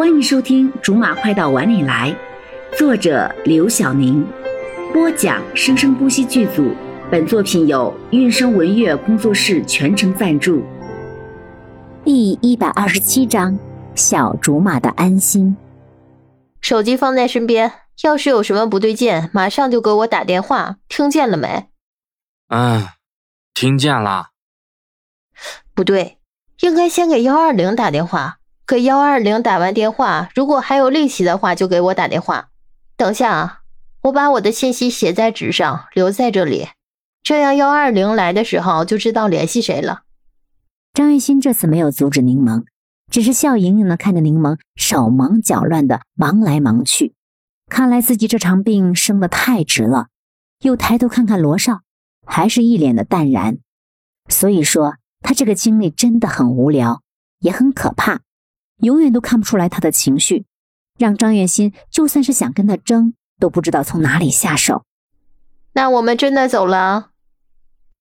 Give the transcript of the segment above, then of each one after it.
欢迎收听《竹马快到碗里来》，作者刘晓宁，播讲生生不息剧组。本作品由韵声文乐工作室全程赞助。第一百二十七章：小竹马的安心。手机放在身边，要是有什么不对劲，马上就给我打电话，听见了没？嗯，听见了。不对，应该先给幺二零打电话。给幺二零打完电话，如果还有力气的话，就给我打电话。等下啊，我把我的信息写在纸上，留在这里，这样幺二零来的时候就知道联系谁了。张玉新这次没有阻止柠檬，只是笑盈盈的看着柠檬手忙脚乱的忙来忙去，看来自己这场病生的太值了。又抬头看看罗少，还是一脸的淡然。所以说，他这个经历真的很无聊，也很可怕。永远都看不出来他的情绪，让张月心就算是想跟他争，都不知道从哪里下手。那我们真的走了？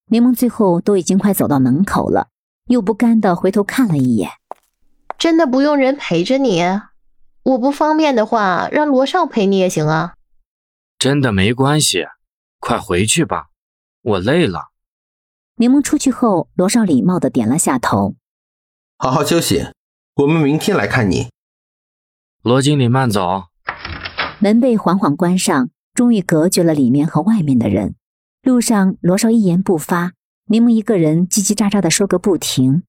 柠檬最后都已经快走到门口了，又不甘的回头看了一眼。真的不用人陪着你？我不方便的话，让罗少陪你也行啊。真的没关系，快回去吧，我累了。柠檬出去后，罗少礼貌的点了下头，好好休息。我们明天来看你，罗经理慢走。门被缓缓关上，终于隔绝了里面和外面的人。路上，罗少一言不发，柠檬一个人叽叽喳喳的说个不停。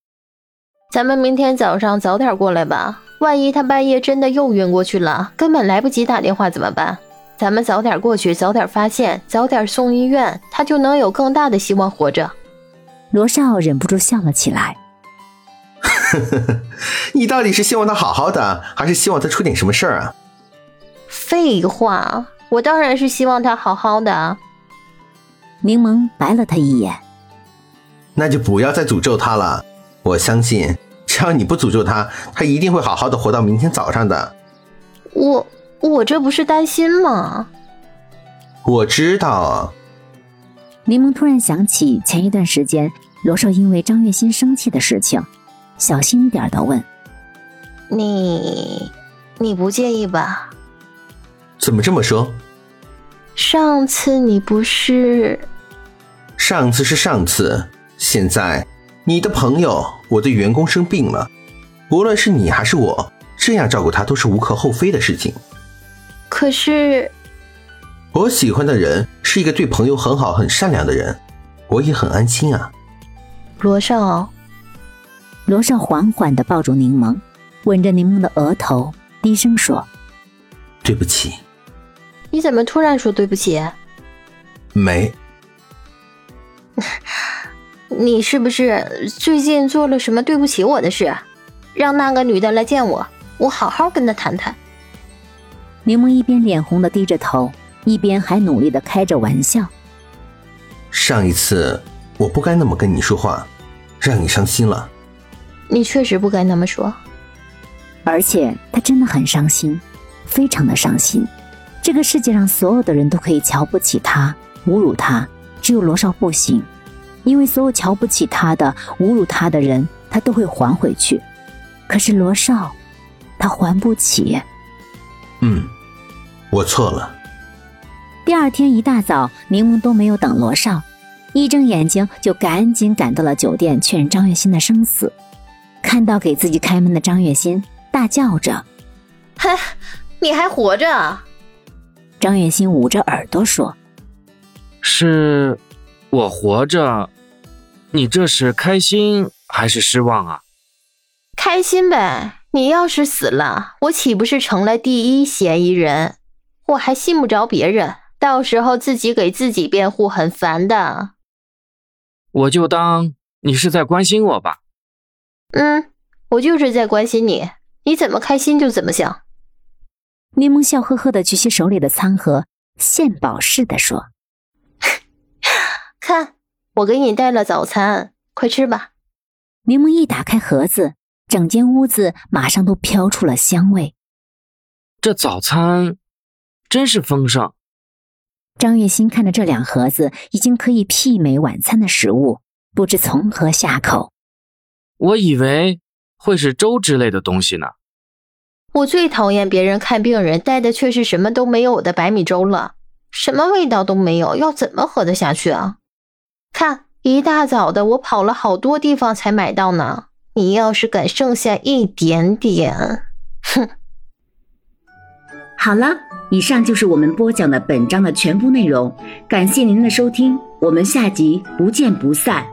咱们明天早上早点过来吧，万一他半夜真的又晕过去了，根本来不及打电话怎么办？咱们早点过去，早点发现，早点送医院，他就能有更大的希望活着。罗少忍不住笑了起来。你到底是希望他好好的，还是希望他出点什么事儿啊？废话，我当然是希望他好好的。柠檬白了他一眼，那就不要再诅咒他了。我相信，只要你不诅咒他，他一定会好好的活到明天早上的。我我这不是担心吗？我知道。柠檬突然想起前一段时间罗少因为张月心生气的事情。小心一点的问：“你，你不介意吧？怎么这么说？上次你不是……上次是上次，现在你的朋友，我的员工生病了，无论是你还是我，这样照顾他都是无可厚非的事情。可是，我喜欢的人是一个对朋友很好、很善良的人，我也很安心啊。”罗少。罗少缓缓的抱住柠檬，吻着柠檬的额头，低声说：“对不起。”你怎么突然说对不起？没。你是不是最近做了什么对不起我的事？让那个女的来见我，我好好跟她谈谈。柠檬一边脸红的低着头，一边还努力的开着玩笑。上一次我不该那么跟你说话，让你伤心了。你确实不该那么说，而且他真的很伤心，非常的伤心。这个世界上所有的人都可以瞧不起他、侮辱他，只有罗少不行，因为所有瞧不起他的、侮辱他的人，他都会还回去。可是罗少，他还不起。嗯，我错了。第二天一大早，柠檬都没有等罗少，一睁眼睛就赶紧赶到了酒店，确认张月心的生死。看到给自己开门的张月心，大叫着：“嗨，你还活着？”张月心捂着耳朵说：“是，我活着。你这是开心还是失望啊？”“开心呗！你要是死了，我岂不是成了第一嫌疑人？我还信不着别人，到时候自己给自己辩护，很烦的。”“我就当你是在关心我吧。”嗯，我就是在关心你，你怎么开心就怎么想。柠檬笑呵呵的举起手里的餐盒，献宝似的说：“看，我给你带了早餐，快吃吧。”柠檬一打开盒子，整间屋子马上都飘出了香味。这早餐真是丰盛。张月心看着这两盒子已经可以媲美晚餐的食物，不知从何下口。我以为会是粥之类的东西呢。我最讨厌别人看病人带的却是什么都没有的白米粥了，什么味道都没有，要怎么喝得下去啊？看，一大早的，我跑了好多地方才买到呢。你要是敢剩下一点点，哼！好了，以上就是我们播讲的本章的全部内容，感谢您的收听，我们下集不见不散。